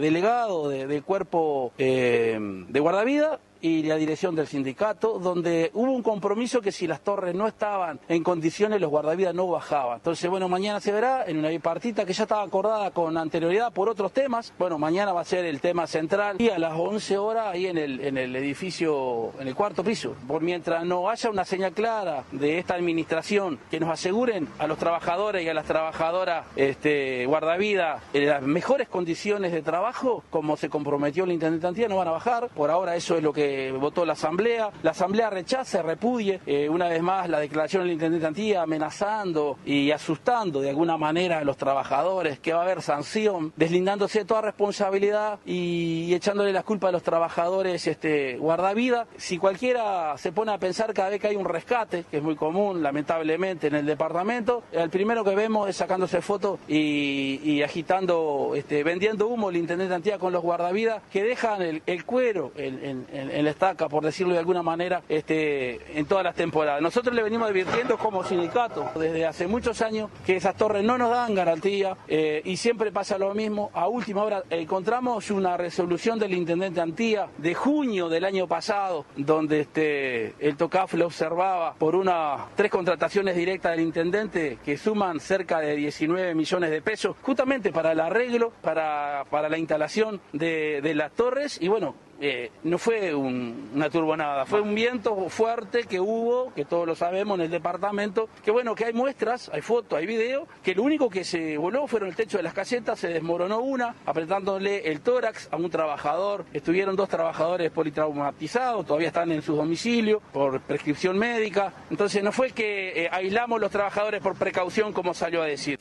delegado de- del cuerpo eh, de guardavida y la dirección del sindicato, donde hubo un compromiso que si las torres no estaban en condiciones, los guardavidas no bajaban. Entonces, bueno, mañana se verá en una bipartita que ya estaba acordada con anterioridad por otros temas. Bueno, mañana va a ser el tema central y a las 11 horas ahí en el, en el edificio, en el cuarto piso. Por mientras no haya una señal clara de esta administración que nos aseguren a los trabajadores y a las trabajadoras este, guardavidas las mejores condiciones de trabajo, como se comprometió el intendente Antía, no van a bajar. Por ahora eso es lo que votó la Asamblea. La Asamblea rechaza, repudie eh, una vez más la declaración del intendente Antía amenazando y asustando de alguna manera a los trabajadores, que va a haber sanción, deslindándose de toda responsabilidad y, echándole la culpa a los trabajadores este, guardavida. Si cualquiera se pone a pensar cada vez que hay un rescate, que es muy común lamentablemente en el departamento, el primero que vemos es sacándose fotos y, agitando, este, vendiendo humo el intendente Antía con los guardavidas que dejan el, cuero en- en- en la estaca, por decirlo de alguna manera, este, en todas las temporadas. Nosotros le venimos advirtiendo como sindicato desde hace muchos años que esas torres no nos dan garantía eh, y siempre pasa lo mismo. A última hora encontramos una resolución del intendente Antía de junio del año pasado, donde este, el TOCAF lo observaba por una tres contrataciones directas del intendente que suman cerca de 19 millones de pesos, justamente para el arreglo, para, para la instalación de las torres y bueno, eh, no fue un- una turbonada, fue un viento fuerte que hubo, que todos lo sabemos en el departamento, que bueno, que hay muestras, hay fotos, hay video, que lo único que se voló fueron el techo de las casetas, se desmoronó una, apretándole el tórax a un trabajador, estuvieron dos trabajadores politraumatizados, todavía están en su domicilio por prescripción médica, entonces no fue que eh, aislamos los trabajadores por precaución como salió a decir.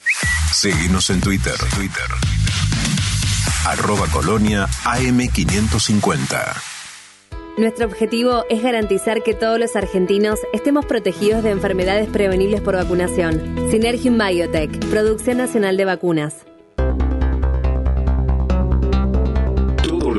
Seguimos en Twitter. Twitter. Arroba Colonia AM550. Nuestro objetivo es garantizar que todos los argentinos estemos protegidos de enfermedades prevenibles por vacunación. Synergium Biotech, Producción Nacional de Vacunas.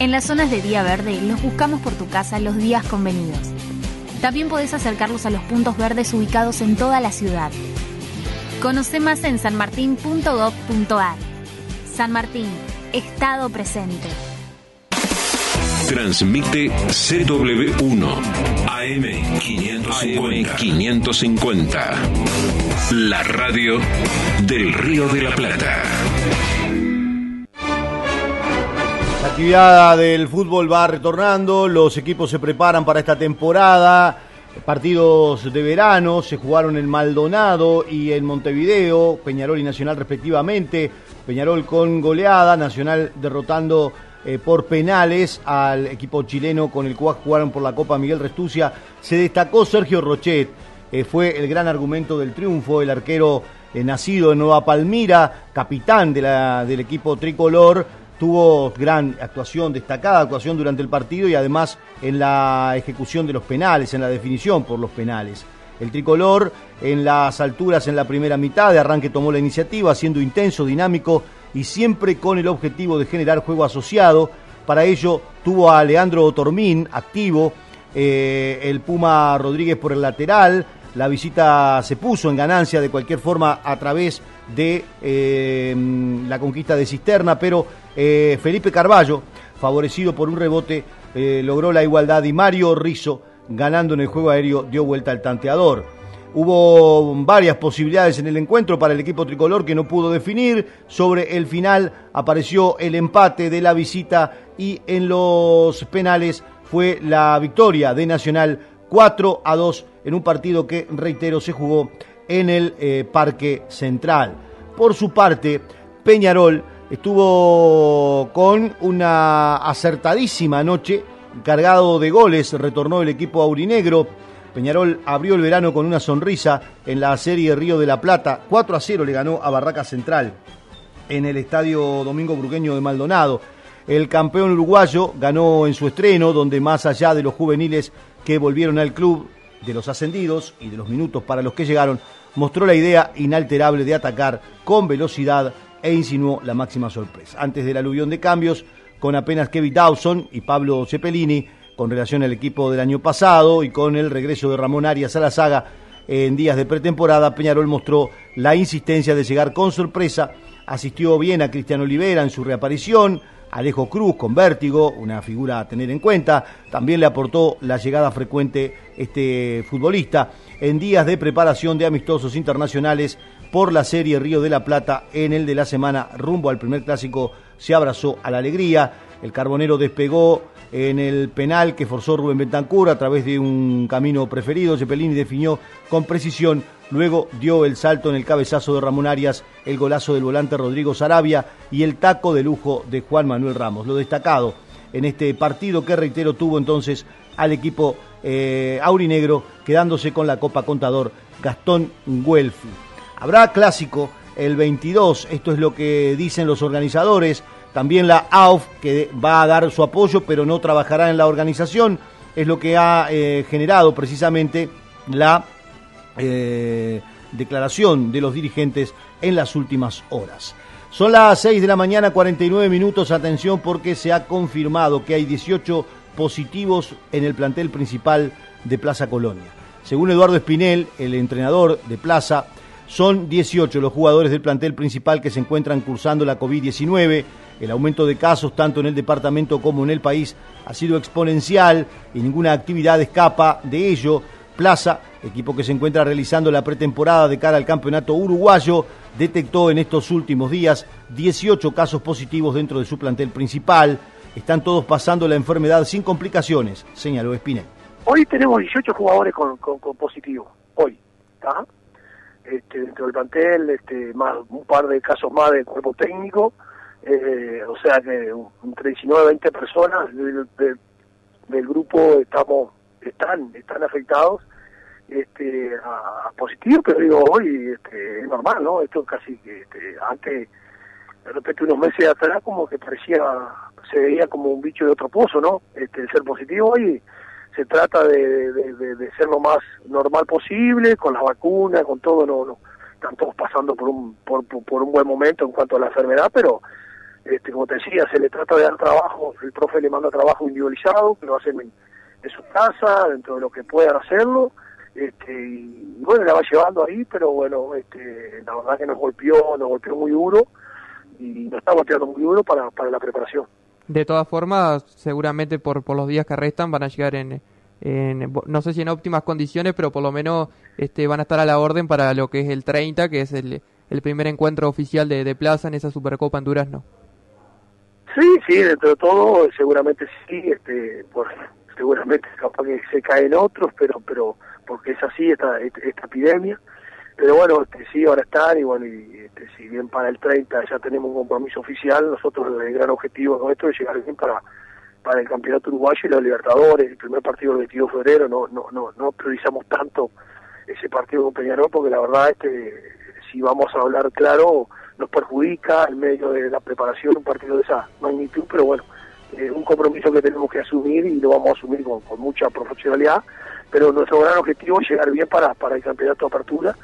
En las zonas de día verde los buscamos por tu casa los días convenidos. También podés acercarlos a los puntos verdes ubicados en toda la ciudad. Conoce más en sanmartin.gov.ar. San Martín, Estado presente. Transmite CW1 AM550. 550. La radio del Río de la Plata. La actividad del fútbol va retornando, los equipos se preparan para esta temporada. Partidos de verano se jugaron en Maldonado y en Montevideo, Peñarol y Nacional respectivamente. Peñarol con goleada, Nacional derrotando eh, por penales al equipo chileno con el cual jugaron por la Copa Miguel Restucia. Se destacó Sergio Rochet, eh, fue el gran argumento del triunfo, el arquero eh, nacido en Nueva Palmira, capitán del equipo tricolor, tuvo gran actuación, destacada actuación durante el partido y además en la ejecución de los penales, en la definición por los penales. El tricolor en las alturas en la primera mitad de arranque tomó la iniciativa, siendo intenso, dinámico y siempre con el objetivo de generar juego asociado. Para ello tuvo a Leandro Tormín activo, eh, el Puma Rodríguez por el lateral. La visita se puso en ganancia de cualquier forma a través de eh, la conquista de Cisterna, pero eh, Felipe Carballo, favorecido por un rebote, logró la igualdad y Mario Rizzo, ganando en el juego aéreo, dio vuelta al tanteador. Hubo varias posibilidades en el encuentro para el equipo tricolor que no pudo definir. Sobre el final apareció el empate de la visita y en los penales fue la victoria de Nacional 4 a 2 en un partido que, reitero, se jugó en el eh, Parque Central. Por su parte, Peñarol estuvo con una acertadísima noche, cargado de goles, retornó el equipo aurinegro Peñarol abrió el verano con una sonrisa en la serie Río de la Plata. 4 a 0 le ganó a Barraca Central en el estadio Domingo Bruqueño de Maldonado. El campeón uruguayo ganó en su estreno, donde más allá de los juveniles que volvieron al club, de los ascendidos y de los minutos para los que llegaron, mostró la idea inalterable de atacar con velocidad e insinuó la máxima sorpresa. Antes del aluvión de cambios, con apenas Kevin Dawson y Pablo Cepelini, con relación al equipo del año pasado y con el regreso de Ramón Arias a la saga en días de pretemporada, Peñarol mostró la insistencia de llegar con sorpresa, asistió bien a Cristian Olivera en su reaparición, Alejo Cruz con vértigo, una figura a tener en cuenta, también le aportó la llegada frecuente este futbolista. En días de preparación de amistosos internacionales por la serie Río de la Plata en el de la semana rumbo al primer clásico se abrazó a la alegría, el carbonero despegó en el penal que forzó Rubén Bentancur a través de un camino preferido. Cepelini definió con precisión, luego dio el salto en el cabezazo de Ramón Arias, el golazo del volante Rodrigo Sarabia y el taco de lujo de Juan Manuel Ramos. Lo destacado en este partido que reitero tuvo entonces al equipo eh, aurinegro quedándose con la Copa Contador Gastón Guelfi. Habrá clásico el 22, esto es lo que dicen los organizadores también la AUF, que va a dar su apoyo, pero no trabajará en la organización, es lo que ha eh, generado precisamente la eh, declaración de los dirigentes en las últimas horas. Son las 6 de la mañana, 49 minutos, atención porque se ha confirmado que hay 18 positivos en el plantel principal de Plaza Colonia. Según Eduardo Espinel, el entrenador de Plaza, son 18 los jugadores del plantel principal que se encuentran cursando la COVID-19 el aumento de casos tanto en el departamento como en el país ha sido exponencial y ninguna actividad escapa de ello. Plaza, equipo que se encuentra realizando la pretemporada de cara al campeonato uruguayo, detectó en estos últimos días 18 casos positivos dentro de su plantel principal. Están todos pasando la enfermedad sin complicaciones, señaló Espinel. Hoy tenemos 18 jugadores con, hoy, este, dentro del plantel, este, más, un par de casos más de cuerpo técnico, eh, o sea que entre 19 y 20 personas, del grupo estamos están están afectados este a, a positivo pero digo hoy este, es normal no esto casi que este, antes de repente unos meses atrás como que parecía se veía como un bicho de otro pozo no este ser positivo hoy se trata de, de, ser lo más normal posible con las vacunas con todo no, no están todos pasando por un por, por, por un buen momento en cuanto a la enfermedad pero este, como te decía, se le trata de dar trabajo, el profe le manda trabajo individualizado, que lo hacen en, en su casa, dentro de lo que puedan hacerlo, este, y bueno, la va llevando ahí, pero bueno, este, la verdad que nos golpeó, nos golpeó muy duro, y nos está golpeando muy duro para, para la preparación. De todas formas, seguramente por, por los días que restan van a llegar en, en, no sé si en óptimas condiciones, pero por lo menos este, van a estar a la orden para lo que es el 30, que es el, el primer encuentro oficial de, de Plaza en esa Supercopa en Durazno. Sí, sí, dentro de todo, seguramente sí, este, por, seguramente capaz que se caen otros, pero, pero, porque es así esta, esta, esta epidemia. Pero bueno, este, sí, ahora están, y bueno, y este, si bien para el 30 ya tenemos un compromiso oficial, nosotros el gran objetivo nuestro es llegar bien para, para el Campeonato Uruguayo y los Libertadores, el primer partido el 22 de febrero, no, no, no, no priorizamos tanto ese partido con Peñarol, porque la verdad, este, si vamos a hablar claro, nos perjudica en medio de la preparación un partido de esa magnitud, pero bueno, es un compromiso que tenemos que asumir y lo vamos a asumir con, con mucha profesionalidad, pero nuestro gran objetivo es llegar bien para, para el campeonato de apertura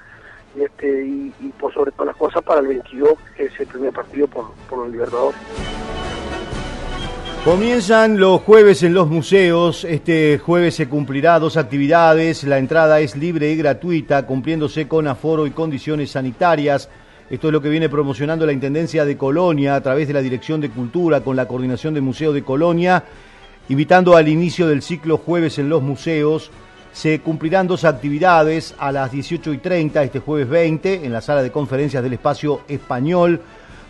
este, y, por sobre todas las cosas para el 22, que es el primer partido por, por los Libertadores. Comienzan los jueves en los museos. Este jueves se cumplirá dos actividades. La entrada es libre y gratuita, cumpliéndose con aforo y condiciones sanitarias. Esto es lo que viene promocionando la Intendencia de Colonia a través de la Dirección de Cultura con la coordinación del Museo de Colonia, invitando al inicio del ciclo Jueves en los Museos. Se cumplirán dos actividades a las 18 y 30 este jueves 20 en la sala de conferencias del Espacio Español.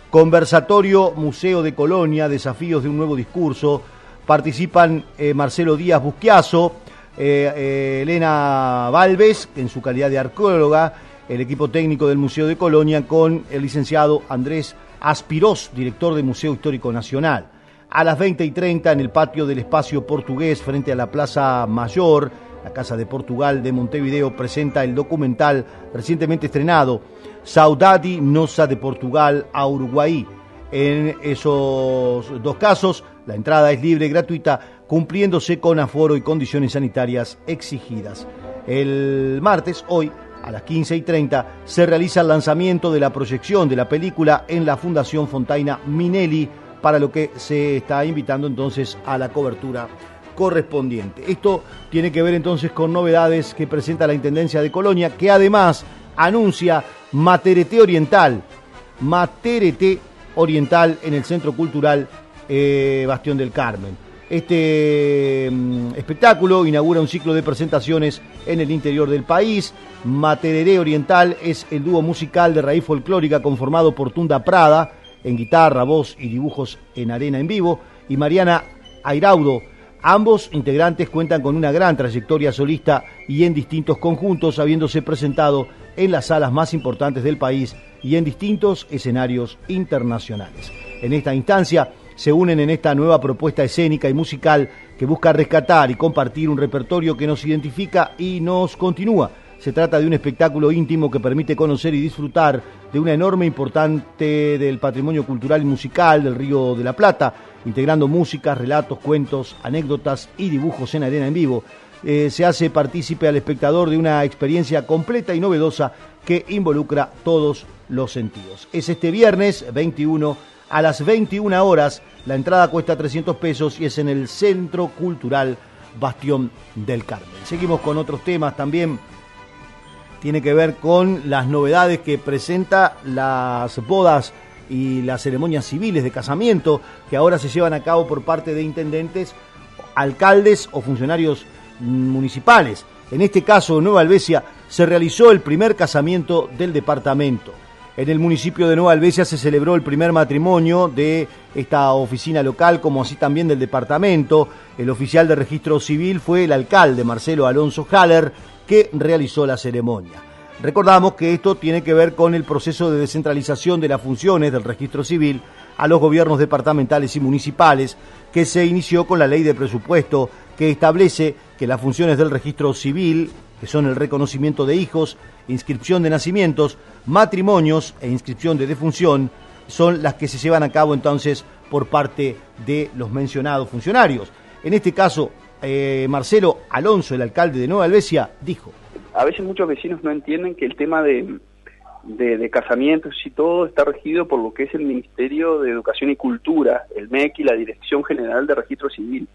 Conversatorio Museo de Colonia, Desafíos de un Nuevo Discurso. Participan eh, Marcelo Díaz Busquiazo, eh, eh, Elena Valves, en su calidad de arqueóloga, el equipo técnico del Museo de Colonia, con el licenciado Andrés Aspirós, director del Museo Histórico Nacional. A las 20 y 30 en el patio del Espacio Portugués, frente a la Plaza Mayor, la Casa de Portugal de Montevideo presenta el documental recientemente estrenado Saudade Nosa de Portugal a Uruguay. En esos dos casos, la entrada es libre y gratuita, cumpliéndose con aforo y condiciones sanitarias exigidas. El martes, hoy, a las 15 y 30, se realiza el lanzamiento de la proyección de la película en la Fundación Fontaina Minelli, para lo que se está invitando entonces a la cobertura correspondiente. Esto tiene que ver entonces con novedades que presenta la Intendencia de Colonia, que además anuncia Materete Oriental, Materete Oriental en el Centro Cultural eh, Bastión del Carmen. Este mm, espectáculo inaugura un ciclo de presentaciones en el interior del país. Materere Oriental es el dúo musical de raíz folclórica conformado por Tunda Prada en guitarra, voz y dibujos en arena en vivo y Mariana Airaudo. Ambos integrantes cuentan con una gran trayectoria solista y en distintos conjuntos, habiéndose presentado en las salas más importantes del país y en distintos escenarios internacionales. En esta instancia se unen en esta nueva propuesta escénica y musical que busca rescatar y compartir un repertorio que nos identifica y nos continúa. Se trata de un espectáculo íntimo que permite conocer y disfrutar de una enorme importante del patrimonio cultural y musical del Río de la Plata, integrando músicas, relatos, cuentos, anécdotas y dibujos en arena en vivo. Eh, se hace partícipe al espectador de una experiencia completa y novedosa que involucra todos los sentidos. Es este viernes 21 a las 21 horas. La entrada cuesta 300 pesos y es en el Centro Cultural Bastión del Carmen. Seguimos con otros temas también. Tiene que ver con las novedades que presenta las bodas y las ceremonias civiles de casamiento que ahora se llevan a cabo por parte de intendentes, alcaldes o funcionarios municipales. En este caso, Nueva Albesia, se realizó el primer casamiento del departamento. En el municipio de Nueva Albesia se celebró el primer matrimonio de esta oficina local, como así también del departamento. El oficial de registro civil fue el alcalde Marcelo Alonso Haller, que realizó la ceremonia. Recordamos que esto tiene que ver con el proceso de descentralización de las funciones del registro civil a los gobiernos departamentales y municipales, que se inició con la ley de presupuesto que establece que las funciones del registro civil, que son el reconocimiento de hijos, inscripción de nacimientos, matrimonios e inscripción de defunción, son las que se llevan a cabo entonces por parte de los mencionados funcionarios. En este caso, eh, Marcelo Alonso, el alcalde de Nueva Albesia, dijo. A veces muchos vecinos no entienden que el tema de, de, casamientos y todo está regido por lo que es el Ministerio de Educación y Cultura, el MEC y la Dirección General de Registro Civil,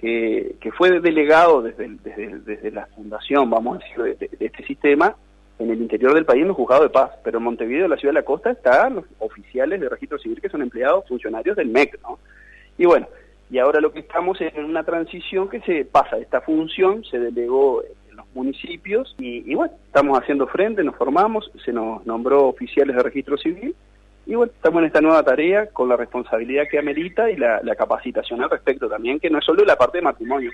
que, fue delegado desde, desde, desde, la fundación, vamos a decir, de, este sistema en el interior del país en los juzgados de paz, pero en Montevideo, la ciudad de la costa, están los oficiales de registro civil que son empleados, funcionarios del MEC, ¿no? Y bueno, y ahora lo que estamos es en una transición que se pasa, esta función se delegó municipios y, bueno, estamos haciendo frente, nos formamos, se nos nombró oficiales de registro civil y bueno, estamos en esta nueva tarea con la responsabilidad que amerita y la, capacitación al respecto también, que no es solo la parte de matrimonio,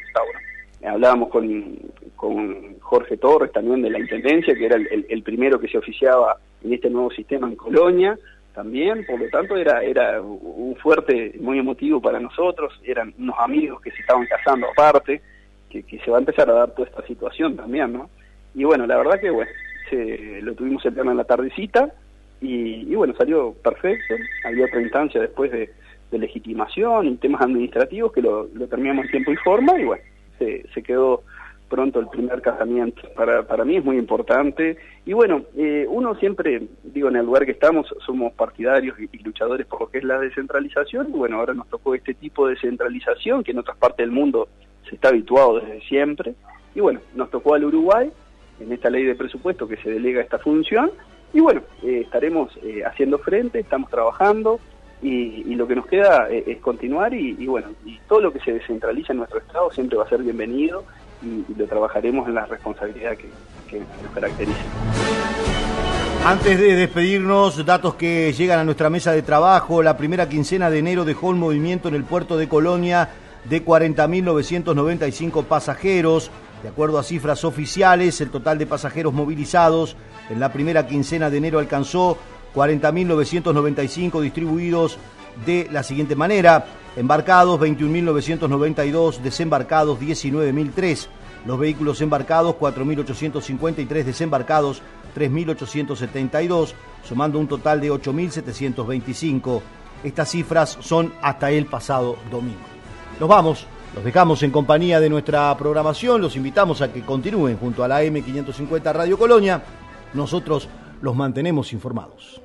Hablábamos con, con Jorge Torres también de la Intendencia, que era el, el, primero que se oficiaba en este nuevo sistema en Colonia, también, por lo tanto era, era un fuerte, muy emotivo para nosotros, eran unos amigos que se estaban casando aparte, que, se va a empezar a dar toda esta situación también, ¿no? Y bueno, la verdad que bueno, se, lo tuvimos el tema en la tardecita y, bueno, salió perfecto. Había otra instancia después de, legitimación y temas administrativos que lo, terminamos en tiempo y forma y bueno, se, se quedó pronto el primer casamiento. Para, para mí es muy importante. Y bueno, eh, uno siempre, digo, en el lugar que estamos, somos partidarios y, luchadores por lo que es la descentralización. Y bueno, ahora nos tocó este tipo de descentralización que en otras partes del mundo se está habituado desde siempre. Y bueno, nos tocó al Uruguay en esta ley de presupuesto que se delega esta función. Y bueno, eh, estaremos eh, haciendo frente, estamos trabajando y, lo que nos queda eh, es continuar y, bueno, y todo lo que se descentraliza en nuestro Estado siempre va a ser bienvenido y, lo trabajaremos en la responsabilidad que, que nos caracteriza. Antes de despedirnos, datos que llegan a nuestra mesa de trabajo. La primera quincena de enero dejó un movimiento en el puerto de Colonia de 40.995 pasajeros. De acuerdo a cifras oficiales, el total de pasajeros movilizados en la primera quincena de enero alcanzó 40.995 distribuidos de la siguiente manera. Embarcados 21.992, desembarcados 19.003. Los vehículos embarcados 4.853, desembarcados 3.872, sumando un total de 8.725. Estas cifras son hasta el pasado domingo. Nos vamos, los dejamos en compañía de nuestra programación, los invitamos a que continúen junto a la M550 Radio Colonia. Nosotros los mantenemos informados.